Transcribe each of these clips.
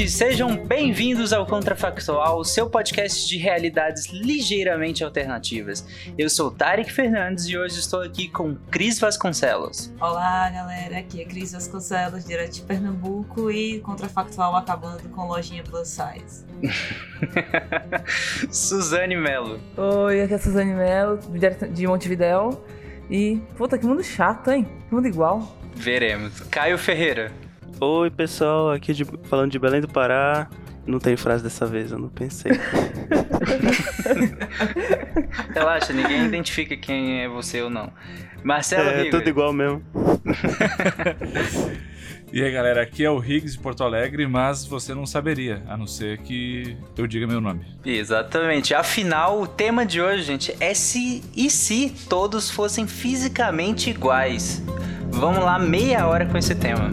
ouvintes, sejam bem-vindos ao Contrafactual, seu podcast de realidades ligeiramente alternativas. Eu sou Tarek Fernandes e hoje estou aqui com Cris Vasconcelos. Olá, galera, aqui é Cris Vasconcelos, direto de Pernambuco e Contrafactual acabando com lojinha plus size. Suzane Melo. Oi, aqui é a Suzane Melo, direto de Montevidéu. E, puta, que mundo chato, hein? Que mundo igual. Veremos. Caio Ferreira. Oi, pessoal, aqui de, falando de Belém do Pará. Não tem frase dessa vez, eu não pensei. Relaxa, ninguém identifica quem é você ou não. Marcelo é, tudo igual mesmo. E aí galera, aqui é o Riggs de Porto Alegre, mas você não saberia, a não ser que eu diga meu nome. Exatamente. Afinal, o tema de hoje, gente, é se e se todos fossem fisicamente iguais. Vamos lá, meia hora com esse tema.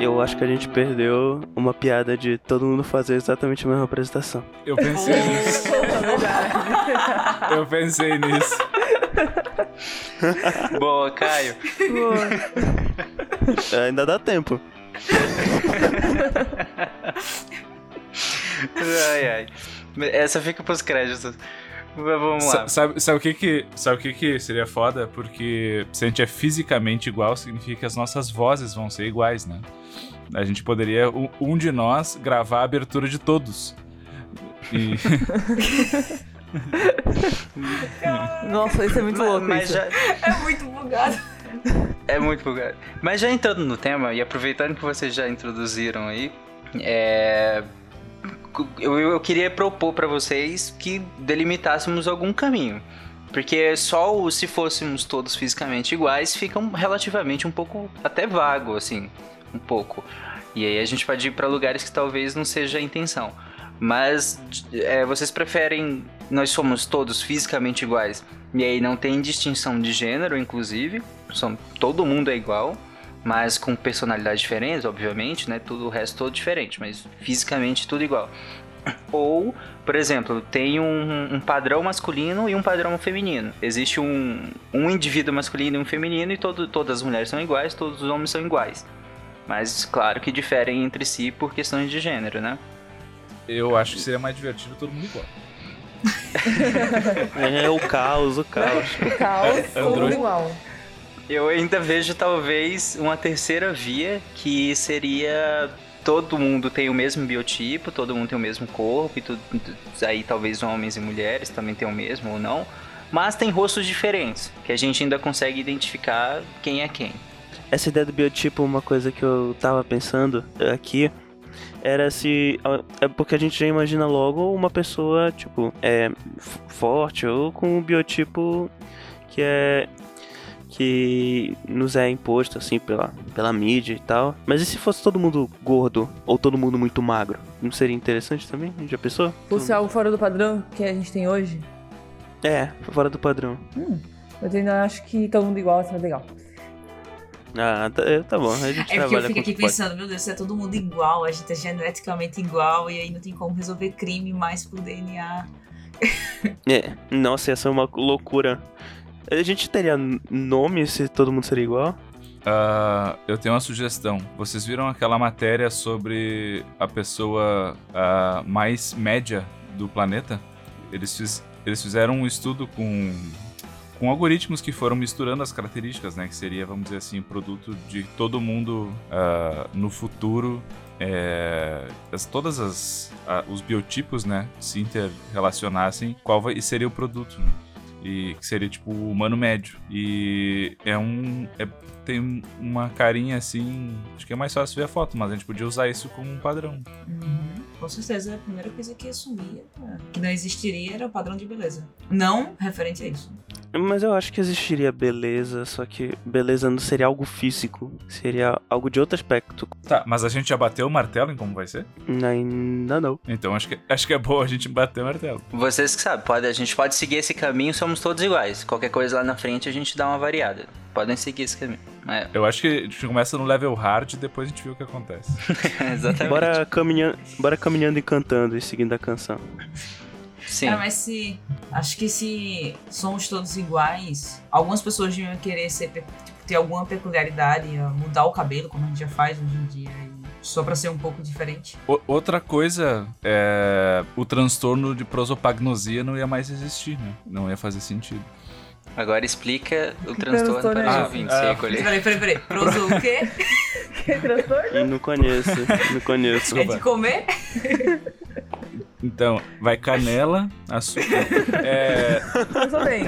Eu acho que a gente perdeu uma piada de todo mundo fazer exatamente a mesma apresentação. Eu pensei nisso. Eu pensei nisso. Boa, Caio. Ainda dá tempo. Ai, ai. Essa fica pros créditos. Mas Vamos lá. Sa- Sabe, sabe o que que, sabe o que que seria foda? Porque se a gente é fisicamente igual, significa que as nossas vozes vão ser iguais, né? A gente poderia, um, um de nós, gravar a abertura de todos. E... Nossa, isso é muito Mas- louco. mas isso. já, É muito bugado. É muito bugado. Mas já entrando no tema e aproveitando que vocês já introduziram aí, é, eu, eu queria propor para vocês que delimitássemos algum caminho. Porque só se fôssemos todos fisicamente iguais fica relativamente um pouco até vago, assim, um pouco. E aí a gente pode ir para lugares que talvez não seja a intenção. Mas é, vocês preferem nós somos todos fisicamente iguais e aí não tem distinção de gênero, inclusive, são, todo mundo é igual, mas com personalidades diferentes, obviamente, né? Tudo o resto todo diferente, mas fisicamente tudo igual. Ou, por exemplo, tem um, um padrão masculino e um padrão feminino. Existe um, um indivíduo masculino e um feminino e todo, todas as mulheres são iguais, todos os homens são iguais. Mas claro que diferem entre si por questões de gênero, né? Eu acho que seria mais divertido todo mundo igual. É o caos, o caos. O caos, todo mundo Android. igual. Eu ainda vejo talvez uma terceira via que seria todo mundo tem o mesmo biotipo, todo mundo tem o mesmo corpo e tudo, aí talvez homens e mulheres também tem o mesmo ou não, mas tem rostos diferentes que a gente ainda consegue identificar quem é quem. Essa ideia do biotipo, uma coisa que eu tava pensando aqui, era se. É porque a gente já imagina logo uma pessoa, tipo, é forte ou com um biotipo que é. Que nos é imposto, assim, pela, pela mídia e tal. Mas e se fosse todo mundo gordo ou todo mundo muito magro? Não seria interessante também? Já pensou? Fosse algo fora do padrão que a gente tem hoje. É, fora do padrão. Eu ainda acho que todo mundo igual, isso é legal. Ah, tá, é, tá bom. A gente É porque eu fico aqui que pode. pensando, meu Deus, se é todo mundo igual, a gente é geneticamente igual e aí não tem como resolver crime mais por DNA. É, nossa, ia ser uma loucura. A gente teria nome se todo mundo seria igual? Ah, eu tenho uma sugestão. Vocês viram aquela matéria sobre a pessoa ah, mais média do planeta? Eles, fiz- eles fizeram um estudo com, com algoritmos que foram misturando as características, né? Que seria, vamos dizer assim, produto de todo mundo ah, no futuro é, as- todas as os biotipos, né, se interrelacionassem, qual vai, seria o produto, né? E que seria tipo o humano médio. E é um é- tem uma carinha assim, acho que é mais fácil ver a foto, mas a gente podia usar isso como um padrão. Uhum. Com certeza, a primeira coisa que assumia é, que não existiria era o padrão de beleza. Não referente a isso. Mas eu acho que existiria beleza, só que beleza não seria algo físico, seria algo de outro aspecto. Tá, mas a gente já bateu o martelo em como vai ser? Ainda não. Então acho que acho que é bom a gente bater o martelo. Vocês que sabem, pode, a gente pode seguir esse caminho, somos todos iguais. Qualquer coisa lá na frente a gente dá uma variada. Podem seguir esse caminho. É, Eu acho que a gente começa no level hard e depois a gente vê o que acontece. exatamente. Bora caminhando, bora caminhando e cantando e seguindo a canção. Sim. É, mas se. Acho que se somos todos iguais, algumas pessoas deviam querer ser, tipo, ter alguma peculiaridade, ó, mudar o cabelo, como a gente já faz hoje em dia, e só pra ser um pouco diferente. O- outra coisa é. O transtorno de prosopagnosia não ia mais existir, né? Não ia fazer sentido. Agora explica o transtorno transtorno para é os esse? ouvintes. Ah, recolher. Peraí, peraí, peraí. Proso o quê? Que transtorno? E não conheço, não conheço. É de comer? Então, vai canela, açúcar. É. Começou bem.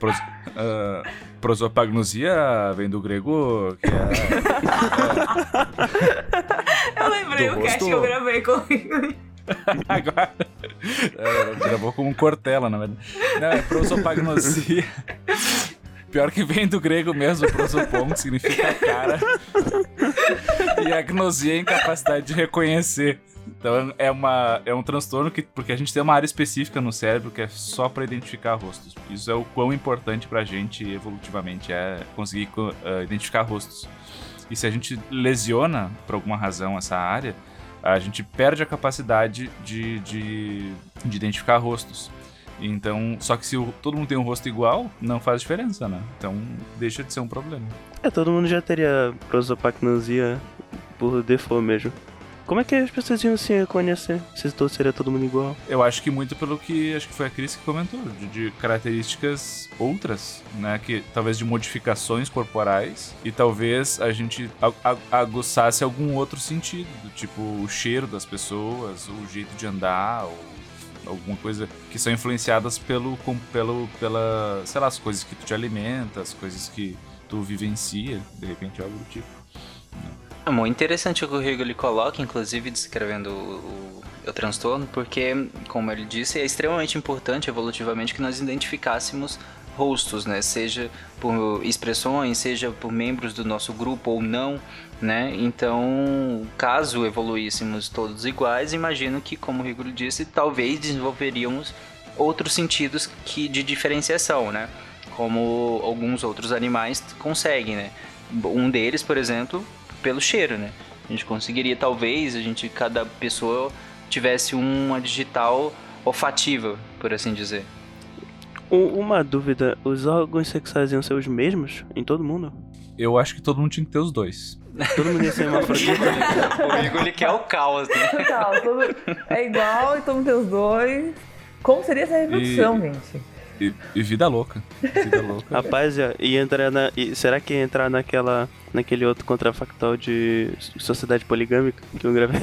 Pros, ah, prosopagnosia vem do grego, que é. Eu lembrei Do o cast que eu gravei comigo. Agora. É, gravou com um cortela, na verdade. Não, é prosopagnosia. Pior que vem do grego mesmo, prosopon, que significa cara. E agnosia é incapacidade de reconhecer. Então é, uma, é um transtorno que, porque a gente tem uma área específica no cérebro que é só pra identificar rostos. Isso é o quão importante pra gente evolutivamente, é conseguir co- ah, identificar rostos. E se a gente lesiona, por alguma razão, essa área, a gente perde a capacidade de, de, de identificar rostos. Então, só que se o- todo mundo tem um rosto igual, não faz diferença, né? Então, deixa de ser um problema. É, todo mundo já teria prosopagnosia por default mesmo. Como é que as pessoas iam se reconhecer se seria todo mundo igual? Eu acho que muito pelo que acho que foi a Cris que comentou, de, de características outras, né? Que talvez de modificações corporais e talvez a gente aguçasse algum outro sentido, do tipo o cheiro das pessoas, o jeito de andar, ou alguma coisa que são influenciadas pelo, pelo pela, sei lá, as coisas que tu te alimenta, as coisas que tu vivencia, de repente algo do tipo. É muito interessante o que o ele coloca, inclusive descrevendo o, o, o transtorno, porque, como ele disse, é extremamente importante evolutivamente que nós identificássemos rostos, né? Seja por expressões, seja por membros do nosso grupo ou não, né? Então, caso evoluíssemos todos iguais, imagino que, como o Rigo disse, talvez desenvolveríamos outros sentidos que de diferenciação, né? Como alguns outros animais conseguem, né? Um deles, por exemplo, pelo cheiro, né? A gente conseguiria, talvez, a gente, cada pessoa tivesse uma digital olfativa, por assim dizer. Uma dúvida, os órgãos sexuais iam ser os mesmos em todo mundo? Eu acho que todo mundo tinha que ter os dois. Todo mundo ia ser hermafrodita? o Rigo ele quer o caos, né? Total, todo... é igual e todo mundo tem os dois. Como seria essa reprodução, E- gente? E, e vida louca. Vida louca. Rapaz, ia, ia entrar na. e será que ia entrar naquela. naquele outro contrafactual de sociedade poligâmica que eu gravei?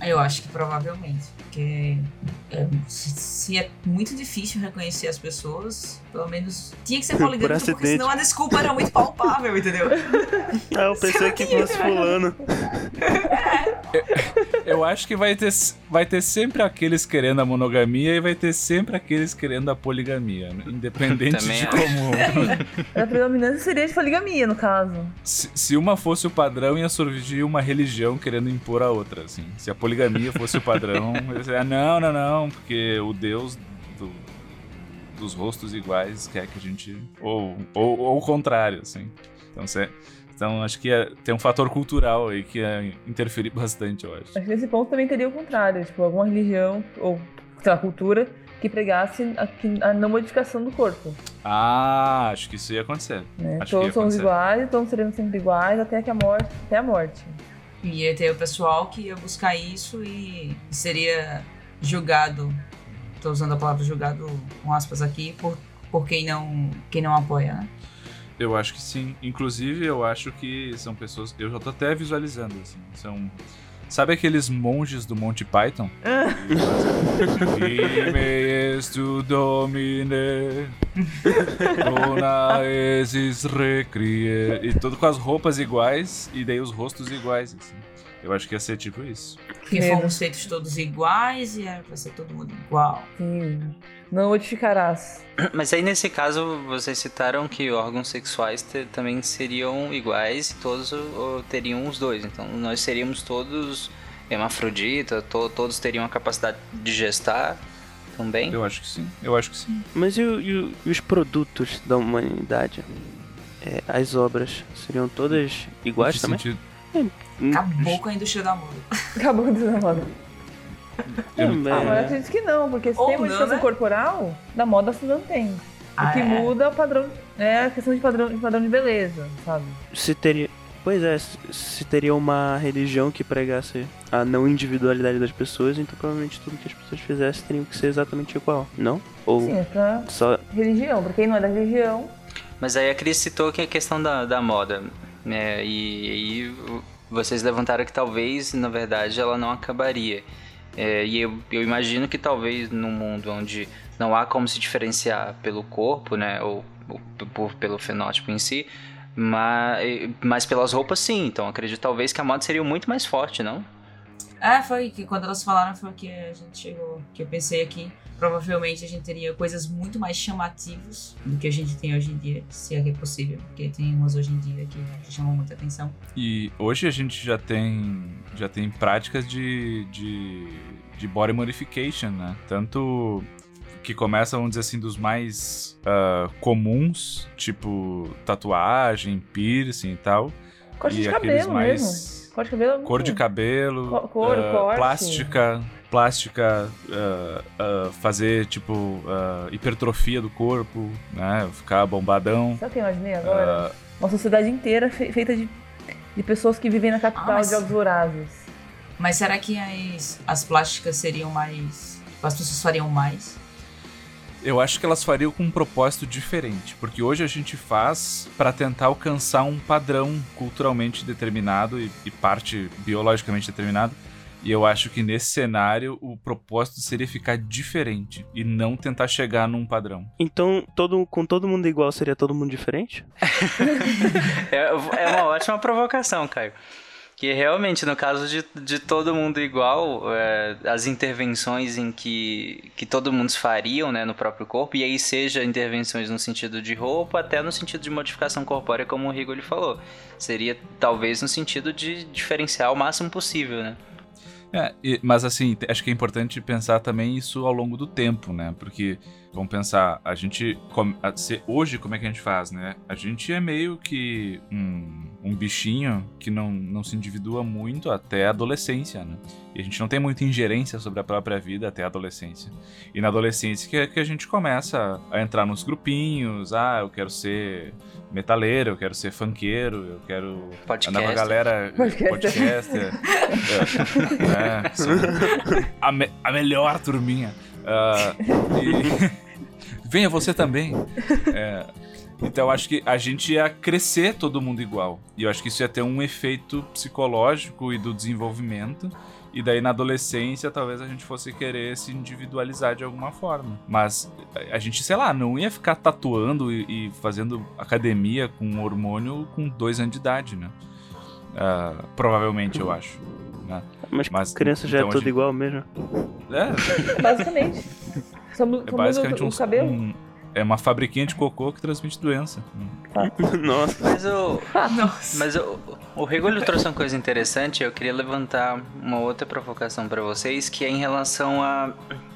Eu acho que provavelmente, porque é, se, é muito difícil reconhecer as pessoas, pelo menos tinha que ser Por poligâmico, porque senão a desculpa era muito palpável, entendeu? Ah, eu pensei que fosse fulano. Eu acho que vai ter, vai ter sempre aqueles querendo a monogamia e vai ter sempre aqueles querendo a poligamia. né? Independente Também de acho. como. A predominância seria de poligamia, no caso. se, se uma fosse o padrão, ia surgir uma religião querendo impor a outra. Assim. Se a poligamia fosse o padrão, ia dizer, ah, não, não, não, porque o Deus do- dos rostos iguais quer que a gente. Ou, ou, ou o contrário, assim. Então, se- então acho que ia- tem um fator cultural aí que ia interferir bastante, eu acho. Acho que nesse ponto também teria o contrário, tipo, alguma religião ou, sei lá, cultura que pregasse a, a não modificação do corpo. Ah, acho que isso ia acontecer. Né? Acho todos somos iguais, todos seremos sempre iguais até que a morte, até a morte. E ia ter o pessoal que ia buscar isso e seria julgado, tô usando a palavra julgado com aspas aqui, por, por quem não, quem não apoia, né? Eu acho que sim. Inclusive, eu acho que são pessoas. Eu já tô até visualizando, assim. São. Sabe aqueles monges do Monty Python?Ime tu domine, dona esis recrie. E tudo com as roupas iguais e daí os rostos iguais, assim. Eu acho que ia ser tipo isso. Porque Medo. fomos feitos todos iguais e era pra ser todo mundo igual. Sim. Não modificarás. Mas aí nesse caso vocês citaram que órgãos sexuais também seriam iguais e todos teriam os dois. Então nós seríamos todos hermafrodita, to- todos teriam a capacidade de gestar também. Eu acho que sim. Eu acho que sim. Mas e, e e os produtos da humanidade? É, as obras seriam todas iguais Que também? sentido? Hum, Acabou com a indústria da moda. Acabou de dar moda. é, Ah, mas eu é, acredito que não, porque se Ou tem não, modificação né? corporal, da moda se não tem. Ah, o que é? muda é o padrão. É a questão de padrão de, padrão de beleza, sabe? se teria. Pois é, se, teria uma religião que pregasse a não individualidade das pessoas, então provavelmente tudo que as pessoas fizessem teriam que ser exatamente igual, não? Ou Sim, é pra só. religião. Pra quem não é da religião, Mas aí a Cris citou que é a questão da, da moda, né? E aí vocês levantaram que talvez, na verdade, ela não acabaria. É, e eu, eu imagino que talvez num mundo onde não há como se diferenciar pelo corpo, né? Ou, ou por, pelo fenótipo em si, mas, mas pelas roupas sim. Então acredito talvez que a moda seria muito mais forte, não? É, foi que quando elas falaram foi que a gente chegou, que eu pensei aqui. Provavelmente a gente teria coisas muito mais chamativas do que a gente tem hoje em dia, se é que é possível, porque tem umas hoje em dia que chamam muita atenção. E hoje a gente já tem já tem práticas de, de, de body modification, né? Tanto que começa, vamos dizer assim, dos mais ah, comuns, tipo tatuagem, piercing e tal. corte e de aqueles cabelo mais mesmo. Corte de cabelo é muito- cor de cabelo, Co- cor, ah, corte. plástica, plástica, ah, ah, fazer tipo hipertrofia do corpo, né? Ficar bombadão. Sabe o que eu imaginei agora? Uma sociedade inteira fe- feita de, de pessoas que vivem na capital Ah, mas- de Jogos Vorazes. Mas será que as, as plásticas seriam mais. As pessoas fariam mais? Eu acho que elas fariam com um propósito diferente, porque hoje a gente faz para tentar alcançar um padrão culturalmente determinado e, e parte biologicamente determinado. E eu acho que nesse cenário o propósito seria ficar diferente e não tentar chegar num padrão. Então, todo, com todo mundo igual seria todo mundo diferente? É, é uma ótima provocação, Caio. Que realmente, no caso de, de todo mundo igual, é, as intervenções em que, que todo mundo fariam né, no próprio corpo, e aí seja intervenções no sentido de roupa, até no sentido de modificação corpórea, como o Rigo ele falou. Seria talvez no sentido de diferenciar o máximo possível, né? É, mas assim, acho que é importante pensar também isso ao longo do tempo, né? Porque, vamos pensar, a gente. hoje, como é que a gente faz, né? A gente é meio que um bichinho que não, não se individua muito até a adolescência, né? E a gente não tem muita ingerência sobre a própria vida até a adolescência. E na adolescência que, que a gente começa a entrar nos grupinhos, ah, eu quero ser metaleiro, eu quero ser funkeiro, eu quero andar com a Podcaster. galera Podcaster. podcaster. É, é, a, me- a melhor turminha. Ah, e- Venha você também. É, então acho que a gente ia crescer todo mundo igual. E eu acho que isso ia ter um efeito psicológico e do desenvolvimento. E daí na adolescência talvez a gente fosse querer se individualizar de alguma forma. Mas a- gente, sei lá, não ia ficar tatuando e, e fazendo academia com hormônio com dois anos de idade, né? Ah, provavelmente, eu acho. né? Mas, Mas, criança já então, é a tudo gente- igual mesmo. É, Basicamente. Só, mu- é basicamente um, o cabelo. um- É uma fabriquinha de cocô que transmite doença. Nossa. Mas o, Nossa. Mas o, o Rigolho trouxe uma coisa interessante, eu queria levantar uma outra provocação pra vocês, que é em relação a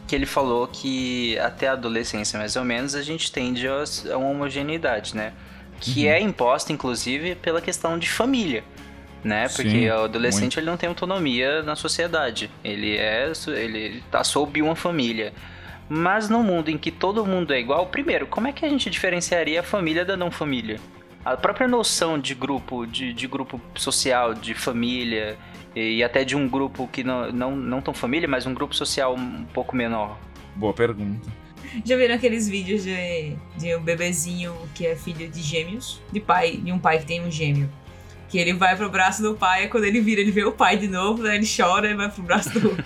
que ele falou que até a adolescência, mais ou menos, a gente tende a, uma homogeneidade, né? Que Uhum. é imposta, inclusive, pela questão de família. Né? Porque Sim, o adolescente muito. ele não tem autonomia na sociedade. Ele é ele tá sob uma família. Mas no mundo em que todo mundo é igual, primeiro, como é que a gente diferenciaria a família da não família? A própria noção de grupo, de, de grupo social, de família, e até de um grupo que não, não, não tão família, mas um grupo social um pouco menor. Boa pergunta. Já viram aqueles vídeos de, de um bebezinho que é filho de gêmeos? De pai, de um pai que tem um gêmeo. Que ele vai pro braço do pai, e quando ele vira, ele vê o pai de novo, né? Ele chora e vai pro braço do,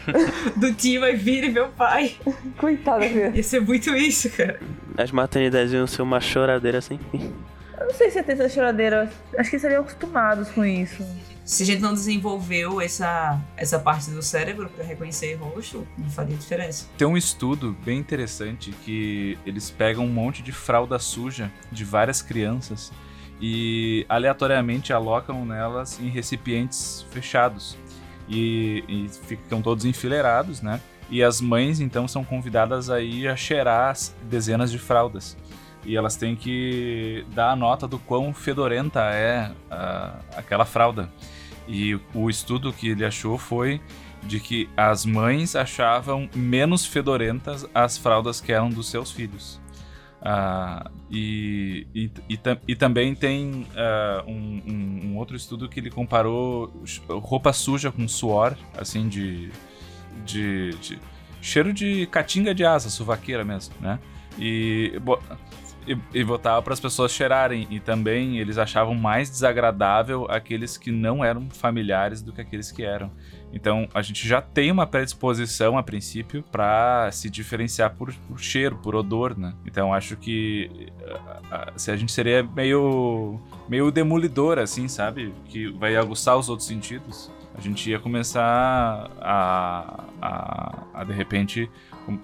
do tio, aí vira e vê o pai. Coitada, filha. Ia ser muito isso, cara. As maternidades iam ser uma choradeira sem fim. Eu não sei se ia ter essa choradeira. Acho que seriam acostumados com isso. Se a gente não desenvolveu essa, essa parte do cérebro pra reconhecer rosto, não faria diferença. Tem um estudo bem interessante que eles pegam um monte de fralda suja de várias crianças e aleatoriamente alocam nelas em recipientes fechados e, e ficam todos enfileirados, né? E as mães então são convidadas a ir a cheirar as dezenas de fraldas e elas têm que dar a nota do quão fedorenta é a- aquela fralda. E o estudo que ele achou foi de que as mães achavam menos fedorentas as fraldas que eram dos seus filhos. Ah, e, e, e, e também tem ah, um, um- um outro estudo que ele comparou roupa suja com suor, assim, de, de, de cheiro de catinga de asa, suvaqueira mesmo, né? E, e, e botava para as pessoas cheirarem. E também eles achavam mais desagradável aqueles que não eram familiares do que aqueles que eram. Então a gente já tem uma predisposição a princípio para se diferenciar por, por cheiro, por odor, né? Então acho que se a gente seria meio meio demolidor assim, sabe? Que vai aguçar os outros sentidos. A gente ia começar a, a, a de repente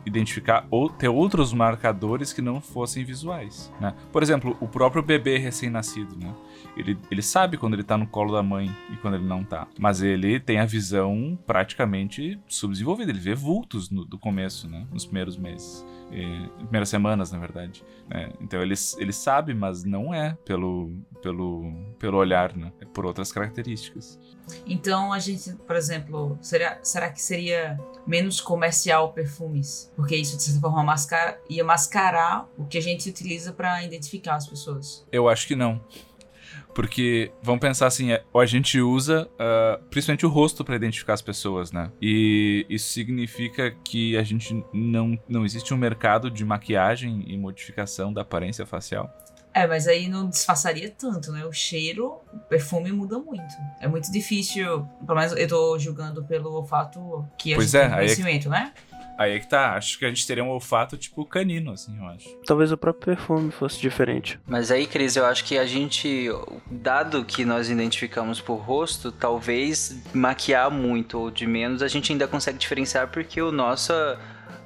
identificar ou ter outros marcadores que não fossem visuais, né? Por exemplo, o próprio bebê recém-nascido, né? Ele, ele sabe quando ele tá no colo da mãe e quando ele não tá. Mas ele tem a visão praticamente subdesenvolvida. Ele vê vultos no, do começo, né? Nos primeiros meses. E, primeiras semanas, na verdade. né? Então ele, ele sabe, mas não é pelo, pelo, pelo olhar, né? É por outras características. Então a gente, por exemplo, será, será que seria menos comercial perfumes? Porque isso, de certa forma, mascara, ia mascarar o que a gente utiliza para identificar as pessoas. Eu acho que não. Porque, vamos pensar assim, é, a gente usa ah, principalmente o rosto para identificar as pessoas, né? E isso significa que a gente não, não existe um mercado de maquiagem e modificação da aparência facial. É, mas aí não disfarçaria tanto, né? O cheiro, o perfume muda muito. É muito difícil, pelo menos eu tô julgando pelo olfato que a Pois gente é, tem aí é conhecimento, né? Aí é que tá, acho que a gente teria um olfato tipo canino, assim, eu acho. Talvez o próprio perfume fosse diferente. Mas aí, Cris, eu acho que a gente, dado que nós identificamos por rosto, talvez maquiar muito ou de menos, a gente ainda consegue diferenciar porque o nosso,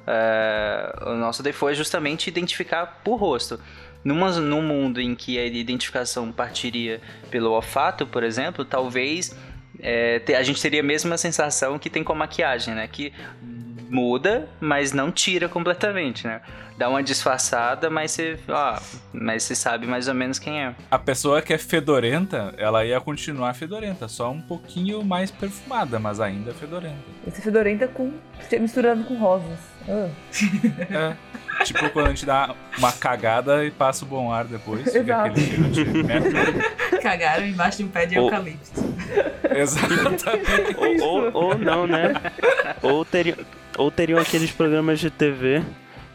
é, o nosso default é justamente identificar por rosto. Numa, num mundo em que a identificação partiria pelo olfato, por exemplo, talvez é, a gente teria a mesma sensação que tem com a maquiagem, né? Que muda, mas não tira completamente, né? Dá uma disfarçada, mas você, ó, mas você sabe mais ou menos quem é. A pessoa que é fedorenta, ela ia continuar fedorenta, só um pouquinho mais perfumada, mas ainda fedorenta. Esse fedorenta com, misturado com rosas. Ah. É. Tipo quando a gente dá uma cagada e passa o bom ar depois. Fica Exato. aquele cheiro de merda. Cagaram embaixo de um pé de Ou- eucalipto. Exatamente. Ou, ou, ou não, né? Ou teriam, ou teriam aqueles programas de TV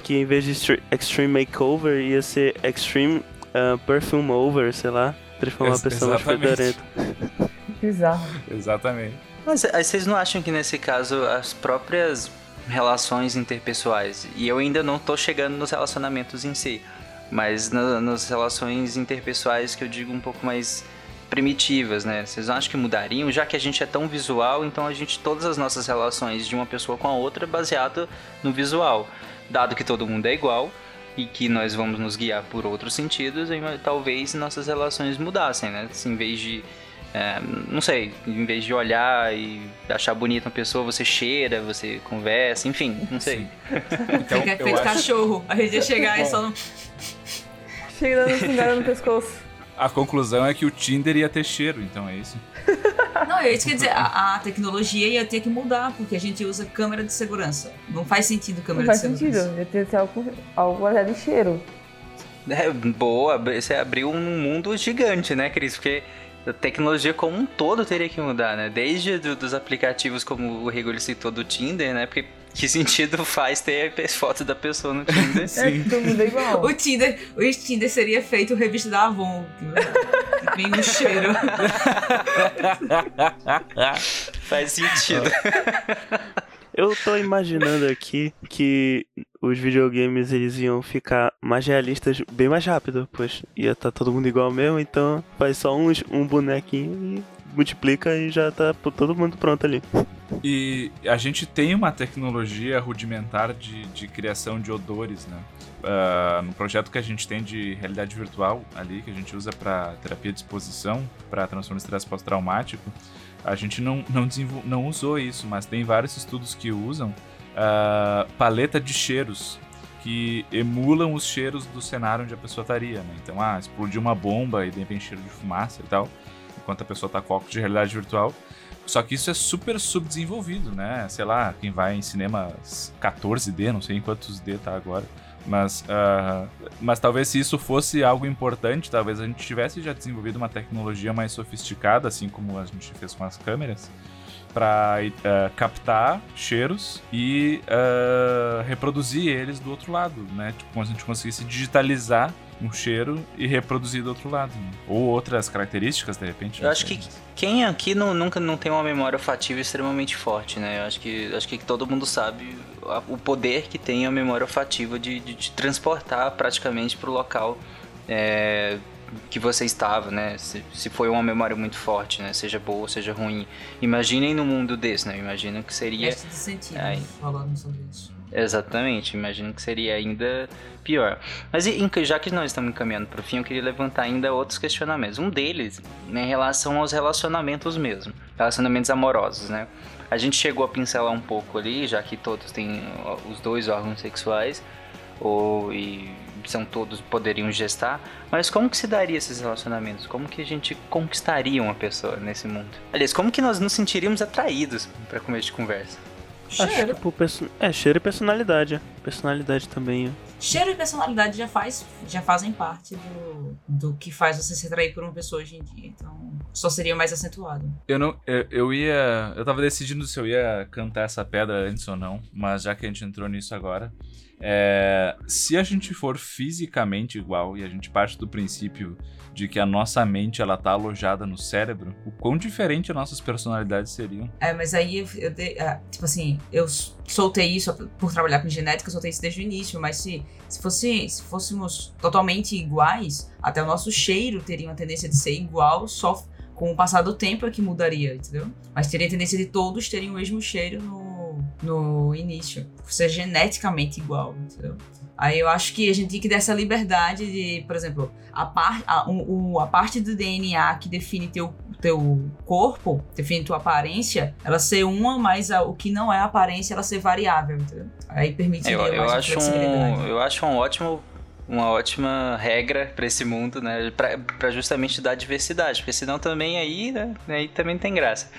que em vez de Extre- Extreme Makeover ia ser Extreme ah, Perfume Over, sei lá. Transformar a pessoa mais exatamente. fedorenta. Bizarro. Exatamente. Mas aí vocês não acham que nesse caso as próprias relações interpessoais, e eu ainda não tô chegando nos relacionamentos em si, mas na- nas relações interpessoais que eu digo um pouco mais primitivas, né? Vocês não acham que mudariam? Já que a gente é tão visual, então a gente todas as nossas relações de uma pessoa com a outra é baseado no visual. Dado que todo mundo é igual e que nós vamos nos guiar por outros sentidos, aí talvez nossas relações mudassem, né? Se em vez de é, não sei, em vez de olhar e achar bonita uma pessoa, você cheira, você conversa, enfim, não sei. Então, Fica eu feito acho, cachorro. A gente ia chegar e só não. Chega dando fungada no pescoço. A conclusão é que o Tinder ia ter cheiro, então é isso. Não, é isso que quer dizer, a, a tecnologia ia ter que mudar, porque a gente usa câmera de segurança. Não faz sentido Não câmera faz de segurança. sentido. Ia ter que ser algo, algo baseado em cheiro. É, boa, você abriu um mundo gigante, né, Cris? Porque a tecnologia como um todo teria que mudar, né? Desde do- dos aplicativos como o Rigor citou do Tinder, né? Porque que sentido faz ter foto da pessoa no Tinder? É, todo mundo é igual. O Tinder, o Tinder seria feito revista da Avon. que Vem um cheiro. Faz sentido. Eu tô imaginando aqui que os videogames eles iam ficar mais realistas bem mais rápido, pois ia estar todo mundo igual mesmo, então faz só uns, um bonequinho e multiplica e já tá todo mundo pronto ali. E a gente tem uma tecnologia rudimentar de, de criação de odores, né? Ah, no projeto que a gente tem de realidade virtual ali, que a gente usa para terapia de exposição, para transtorno de estresse pós-traumático, a gente não, não, não usou isso, mas tem vários estudos que usam ah, paleta de cheiros que emulam os cheiros do cenário onde a pessoa estaria, né? Então, ah, explodiu uma bomba e de repente cheiro de fumaça e tal, enquanto a pessoa tá com óculos de realidade virtual. Só que isso é super subdesenvolvido, né? Sei lá, quem vai em cinemas 14D, não sei em quantos D tá agora. Mas, ah, mas talvez se isso fosse algo importante, talvez a gente tivesse já desenvolvido uma tecnologia mais sofisticada, assim como a gente fez com as câmeras, para captar cheiros e ah, reproduzir eles do outro lado, né? Tipo, como se a gente conseguisse digitalizar um cheiro e reproduzir do outro lado. né? Ou outras características, de repente. Eu acho que quem aqui não- nunca não tem uma memória olfativa extremamente forte, né? Eu acho que, acho que todo mundo sabe o poder que tem a memória olfativa de, de te transportar praticamente para o local é, que você estava, né? Se, se foi uma memória muito forte, né? Seja boa ou seja ruim. Imaginem no mundo desse, né? Imagino que seria... Sentido, Ai. falando sobre isso. Exatamente, imagino que seria ainda pior. Mas em- já que nós estamos encaminhando para o fim, eu queria levantar ainda outros questionamentos. Um deles né, em relação aos relacionamentos mesmo, relacionamentos amorosos, né? A gente chegou a pincelar um pouco ali, já que todos têm os dois órgãos sexuais, ou e são todos poderiam gestar, mas como que se daria esses relacionamentos? Como que a gente conquistaria uma pessoa nesse mundo? Aliás, como que nós nos sentiríamos atraídos para começo de conversa? Acho Cheiro. que por perso- É, cheiro e personalidade. Personalidade também. ó. Cheiro e personalidade já, faz, já fazem parte do, do que faz você se atrair por uma pessoa hoje em dia. Então, só seria mais acentuado. Eu não. Eu, eu ia. Eu tava decidindo se eu ia cantar essa pedra antes ou não, mas já que a gente entrou nisso agora. É, se a gente for fisicamente igual e a gente parte do princípio de que a nossa mente ela tá alojada no cérebro, o quão diferente as nossas personalidades seriam. É, mas aí eu, eu dei- ah, tipo assim, eu soltei isso por trabalhar com genética, eu soltei isso desde o início, mas se, se, fosse, se fôssemos totalmente iguais, até o nosso cheiro teria uma tendência de ser igual, só com o passar do tempo é que mudaria, entendeu? Mas teria a tendência de todos terem o mesmo cheiro no, no início, ser geneticamente igual, entendeu? Aí eu acho que a gente tem que dar essa liberdade de, por exemplo, a, par, a, o- a parte do DNA que define teu, teu corpo, define tua aparência, ela ser uma, mas a- o que não é aparência, ela ser variável, entendeu? Aí permitiria Eu, eu acho um, eu acho um ótimo, uma ótima regra para esse mundo, né? Pra, pra justamente dar diversidade, porque senão também aí, né? Aí também tem graça.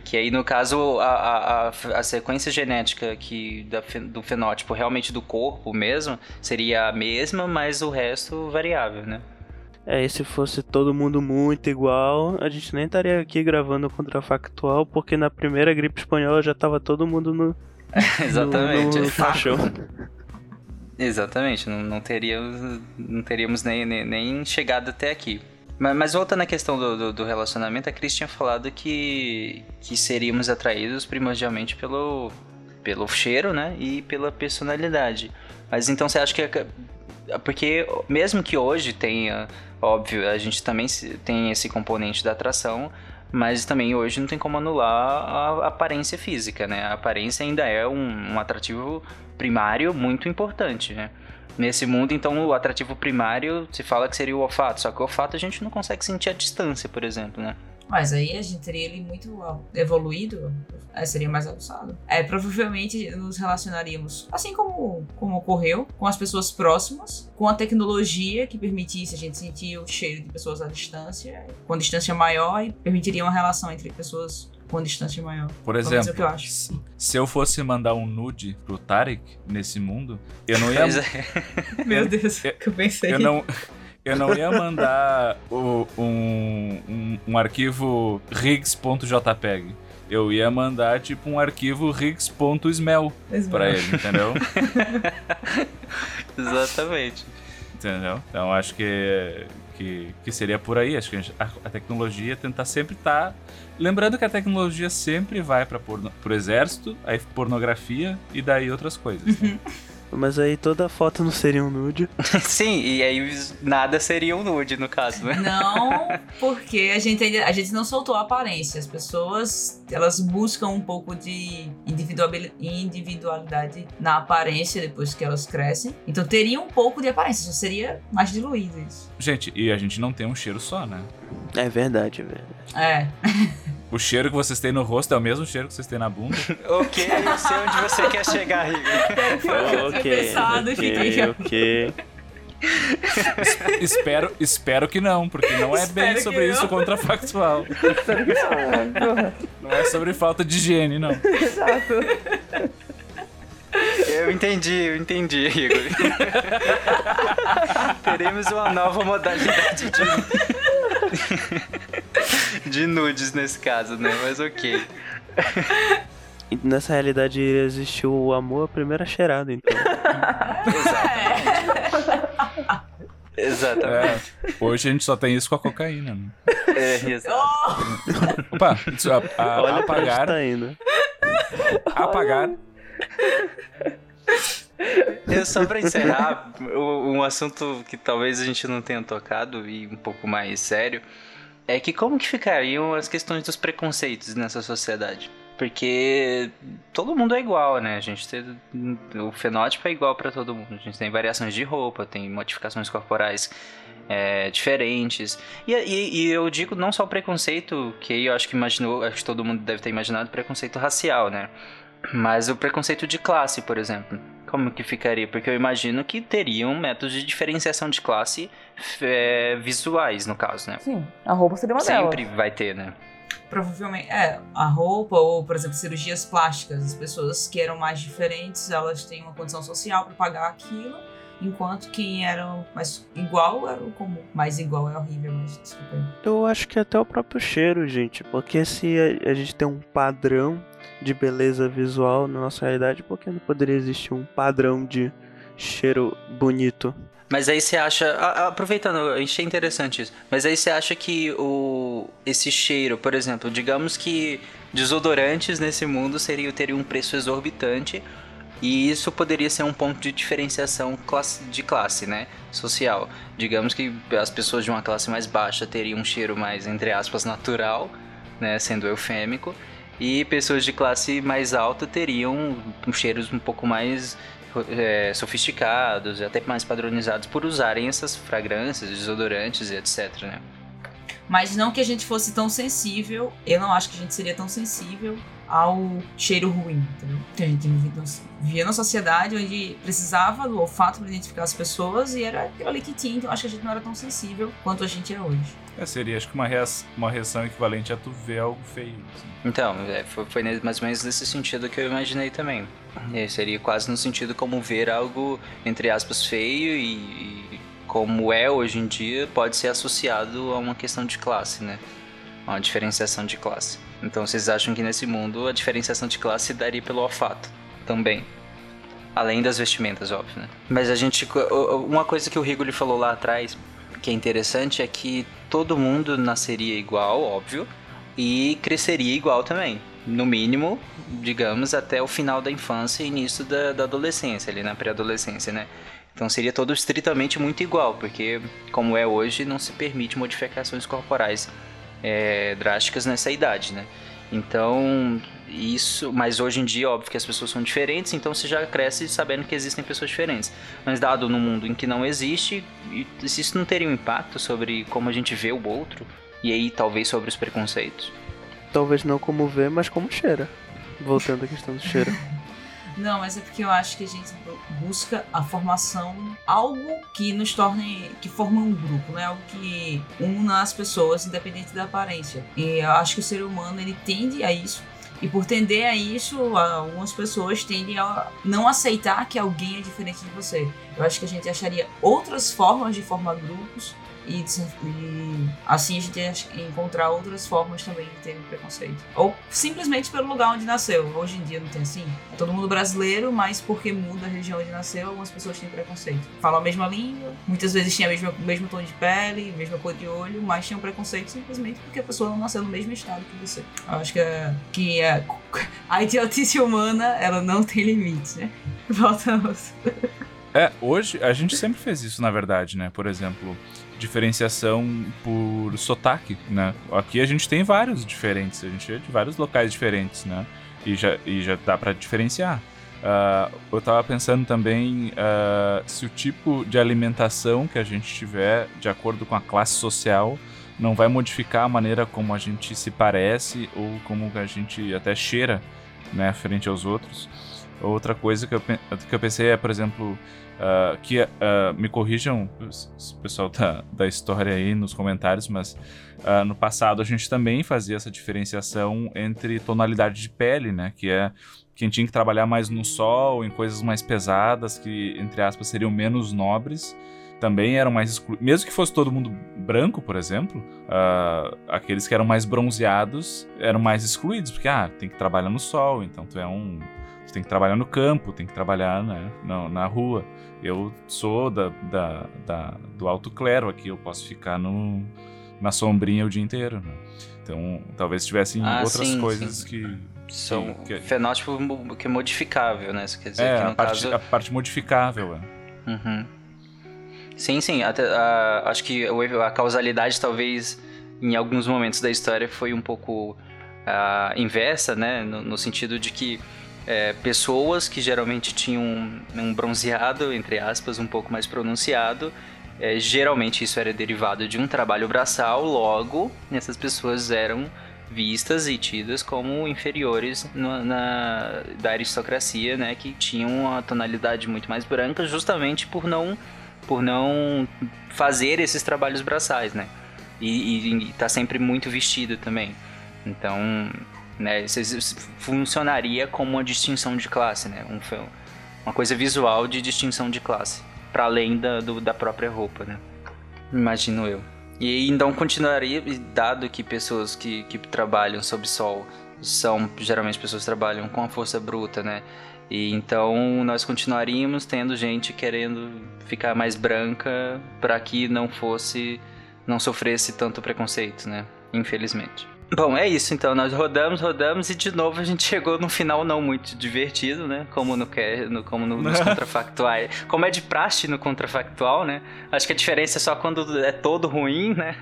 Porque aí, no caso, a, a, a- sequência genética que da do fenótipo realmente do corpo mesmo seria a mesma, mas o resto variável, né? É, e se fosse todo mundo muito igual, a gente nem estaria aqui gravando contrafactual, porque na primeira gripe espanhola já tava todo mundo no, Exatamente. no, no caixão. Exatamente, não, não teríamos, não teríamos nem, nem, nem chegado até aqui. Mas, mas voltando à questão do, do, do relacionamento, a Cris tinha falado que, que seríamos atraídos primordialmente pelo, pelo cheiro, né? E pela personalidade. Mas então você acha que. Porque mesmo que hoje tenha, óbvio, a gente também tem esse componente da atração, mas também hoje não tem como anular a aparência física, né? A aparência ainda é um, um atrativo primário muito importante, né? Nesse mundo, então, o atrativo primário se fala que seria o olfato, só que o olfato a gente não consegue sentir a distância, por exemplo, né? Mas aí a gente teria ele muito evoluído, aí seria mais avançado. É, provavelmente nos relacionaríamos, assim como, como ocorreu, com as pessoas próximas, com a tecnologia que permitisse a gente sentir o cheiro de pessoas à distância, com distância maior, e permitiria uma relação entre pessoas com distância maior. Por é o exemplo, que eu acho. se- eu fosse mandar um nude pro Tarek nesse mundo, eu não ia. É, Meu Deus, o que eu pensei. Eu não, eu não ia mandar o- um, um, um arquivo rigs.jpg. eu ia mandar tipo um arquivo rigs.smell pra ele, entendeu? Exatamente. Entendeu? Então acho que, que, que seria por aí. Acho que a, gente- a- a tecnologia tentar sempre estar. Lembrando que a tecnologia sempre vai para pro exército, aí pornografia e daí outras coisas. né? Mas aí toda foto não seria um nude. Sim, e aí nada seria um nude no caso, né? Não, porque a gente ainda, a gente não soltou a aparência. As pessoas, elas buscam um pouco de individualidade na aparência depois que elas crescem. Então teria um pouco de aparência, só seria mais diluído isso. Gente, e a gente não tem um cheiro só, né? É verdade, é verdade. É. O cheiro que vocês têm no rosto é o mesmo cheiro que vocês têm na bunda. ok, eu sei onde você quer chegar, Rigo. ok, pensado, fiquei- ok, espero, espero que não, porque não é Espero bem sobre não. isso contrafactual. Não é sobre falta de higiene, não. Exato. Eu entendi, eu entendi, Igor. Teremos uma nova modalidade de... de nudes nesse caso, né? Mas ok. Nessa realidade iria existir o amor à primeira cheirada, então. Exatamente. É, hoje a gente só tem isso com a cocaína. Né? É, exato. Opa, a, a- Olha apagar, tá indo. apagar. Eu, só pra encerrar, um assunto que talvez a gente não tenha tocado e um pouco mais sério, é que como que ficariam as questões dos preconceitos nessa sociedade? Porque todo mundo é igual, né? A gente tem, o fenótipo é igual pra todo mundo. A gente tem variações de roupa, tem modificações corporais é, diferentes. E, e- e eu digo não só o preconceito, que eu acho que imaginou, acho que todo mundo deve ter imaginado preconceito racial, né? Mas o preconceito de classe, por exemplo. Como que ficaria? Porque eu imagino que teriam métodos de diferenciação de classe é, visuais, no caso, né? Sim, a roupa seria uma Sempre delas. vai ter, né? Provavelmente, é, a roupa ou, por exemplo, cirurgias plásticas. As pessoas que eram mais diferentes, elas têm uma condição social para pagar aquilo, enquanto quem era mais igual era o comum. Mais igual é horrível, mas desculpa aí. Eu acho que até o próprio cheiro, gente. Porque se a gente tem um padrão de beleza visual na nossa realidade, por que não poderia existir um padrão de cheiro bonito? Mas aí você acha, aproveitando, achei interessante isso. Mas aí você acha que o esse cheiro, por exemplo, digamos que desodorantes nesse mundo seria teriam um preço exorbitante e isso poderia ser um ponto de diferenciação classe- de classe, né, social. Digamos que as pessoas de uma classe mais baixa teriam um cheiro mais entre aspas natural, né, sendo eufêmico, e pessoas de classe mais alta teriam cheiros um pouco mais é, sofisticados até mais padronizados por usarem essas fragrâncias, desodorantes e etc, né? Mas não que a gente fosse tão sensível, eu não acho que a gente seria tão sensível ao cheiro ruim, entendeu? Porque a gente vivia, vivia numa sociedade onde precisava do olfato para identificar as pessoas e era aquilo ali que tinha, então acho que a gente não era tão sensível quanto a gente é hoje. É, seria acho que uma, reação, uma reação equivalente a tu ver algo feio. assim. Então, é, foi, foi mais ou menos nesse sentido que eu imaginei também. É, seria quase no sentido como ver algo, entre aspas, feio e, e como é hoje em dia, pode ser associado a uma questão de classe, né? Uma diferenciação de classe. Então vocês acham que nesse mundo a diferenciação de classe daria pelo olfato também. Além das vestimentas, óbvio, né? Mas a gente. Uma coisa que o Rigoli falou lá atrás, que é interessante, é que todo mundo nasceria igual, óbvio, e cresceria igual também. No mínimo, digamos, até o final da infância e início da, da adolescência, ali na pré-adolescência, né? Então seria todo estritamente muito igual, porque como é hoje, não se permite modificações corporais é, drásticas nessa idade, né? Então, isso, mas hoje em dia, óbvio que as pessoas são diferentes, então você já cresce sabendo que existem pessoas diferentes. Mas dado no mundo em que não existe, isso não teria um impacto sobre como a gente vê o outro, e aí talvez sobre os preconceitos. Talvez não como vê, mas como cheira. Voltando à questão do cheiro. Não, mas é porque eu acho que a gente bu- busca a formação, algo que nos torne, que forma um grupo, né? Algo que una as pessoas, independente da aparência. E eu acho que o ser humano, ele tende a isso. E por tender a isso, algumas pessoas tendem a não aceitar que alguém é diferente de você. Eu acho que a gente acharia outras formas de formar grupos e, e, assim a gente ia encontrar outras formas também de ter preconceito. Ou simplesmente pelo lugar onde nasceu. Hoje em dia não tem assim. É todo mundo brasileiro, mas porque muda a região onde nasceu, algumas pessoas têm preconceito. Falam a mesma língua, muitas vezes tinha o mesmo tom de pele, mesma cor de olho, mas tinham preconceito simplesmente porque a pessoa não nasceu no mesmo estado que você. Eu acho que, é, que é, a idiotice humana, ela não tem limites, né? Voltamos. É, hoje a gente sempre fez isso, na verdade, né? Por exemplo, diferenciação por sotaque, né? Aqui a gente tem vários diferentes, a gente é de vários locais diferentes, né? E já, e já dá para diferenciar. Uh, eu tava pensando também uh, se o tipo de alimentação que a gente tiver, de acordo com a classe social, não vai modificar a maneira como a gente se parece ou como a gente até cheira, né, frente aos outros. Outra coisa que eu, que eu pensei é, por exemplo, Uh, que uh, me corrijam, o pessoal da, da história aí nos comentários, mas uh, no passado a gente também fazia essa diferenciação entre tonalidade de pele, né? Que é quem tinha que trabalhar mais no sol, em coisas mais pesadas, que entre aspas seriam menos nobres, também eram mais excluídos. Mesmo que fosse todo mundo branco, por exemplo, aqueles que eram mais bronzeados eram mais excluídos, porque ah, tem que trabalhar no sol, então tu é um tem que trabalhar no campo, tem que trabalhar né, na, na rua. Eu sou da, da, da, do alto clero aqui, eu posso ficar no, na sombrinha o dia inteiro. Né? Então, talvez tivessem ah, outras sim, coisas sim. que. São que, fenótipo que é modificável, né? Isso quer dizer é, que no a, parte, caso... a parte modificável. É. Uhum. Sim, sim. Até, uh, acho que a causalidade, talvez, em alguns momentos da história, foi um pouco uh, inversa, né? No, no sentido de que é, pessoas que geralmente tinham um, um, bronzeado, entre aspas, um pouco mais pronunciado. É, geralmente isso era derivado de um trabalho braçal, logo essas pessoas eram vistas e tidas como inferiores no, na, da aristocracia, né, que tinham uma tonalidade muito mais branca, justamente por não por não fazer esses trabalhos braçais, né, e estar tá sempre muito vestido também. Então né? Isso funcionaria como uma distinção de classe, né? Um, uma coisa visual de distinção de classe, para além da, do, da própria roupa, né? Imagino eu. E então continuaria, dado que pessoas que, que trabalham sob sol são geralmente pessoas que trabalham com a força bruta, né? E então nós continuaríamos tendo gente querendo ficar mais branca para que não fosse, não sofresse tanto preconceito, né? Infelizmente. Bom, é isso então. Nós rodamos, rodamos e de novo a gente chegou num final não muito divertido, né? Como no, no como no, nos contrafactuais. Como é de praxe no contrafactual, né? Acho que a diferença é só quando é todo ruim, né?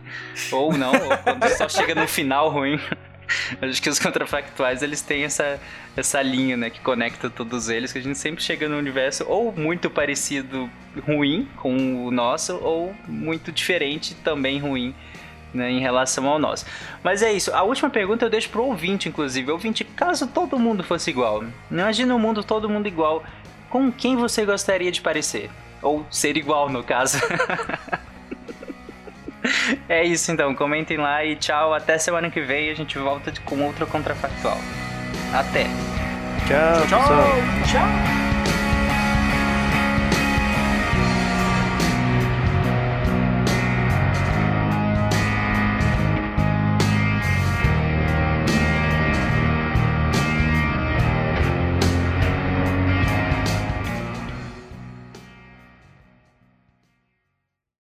Ou não, ou quando só chega no final ruim. Acho que os contrafactuais eles têm essa, essa linha, né, que conecta todos eles, que a gente sempre chega no universo ou muito parecido ruim com o nosso, ou muito diferente também ruim né, em relação ao nosso. Mas é isso. A última pergunta eu deixo pro ouvinte, inclusive. Ouvinte, caso todo mundo fosse igual, imagina o um mundo todo mundo igual, com quem você gostaria de parecer? Ou ser igual, no caso. é isso então, comentem lá e tchau. Até semana que vem a gente volta com outro contrafactual. Até. Tchau, tchau. Tchau.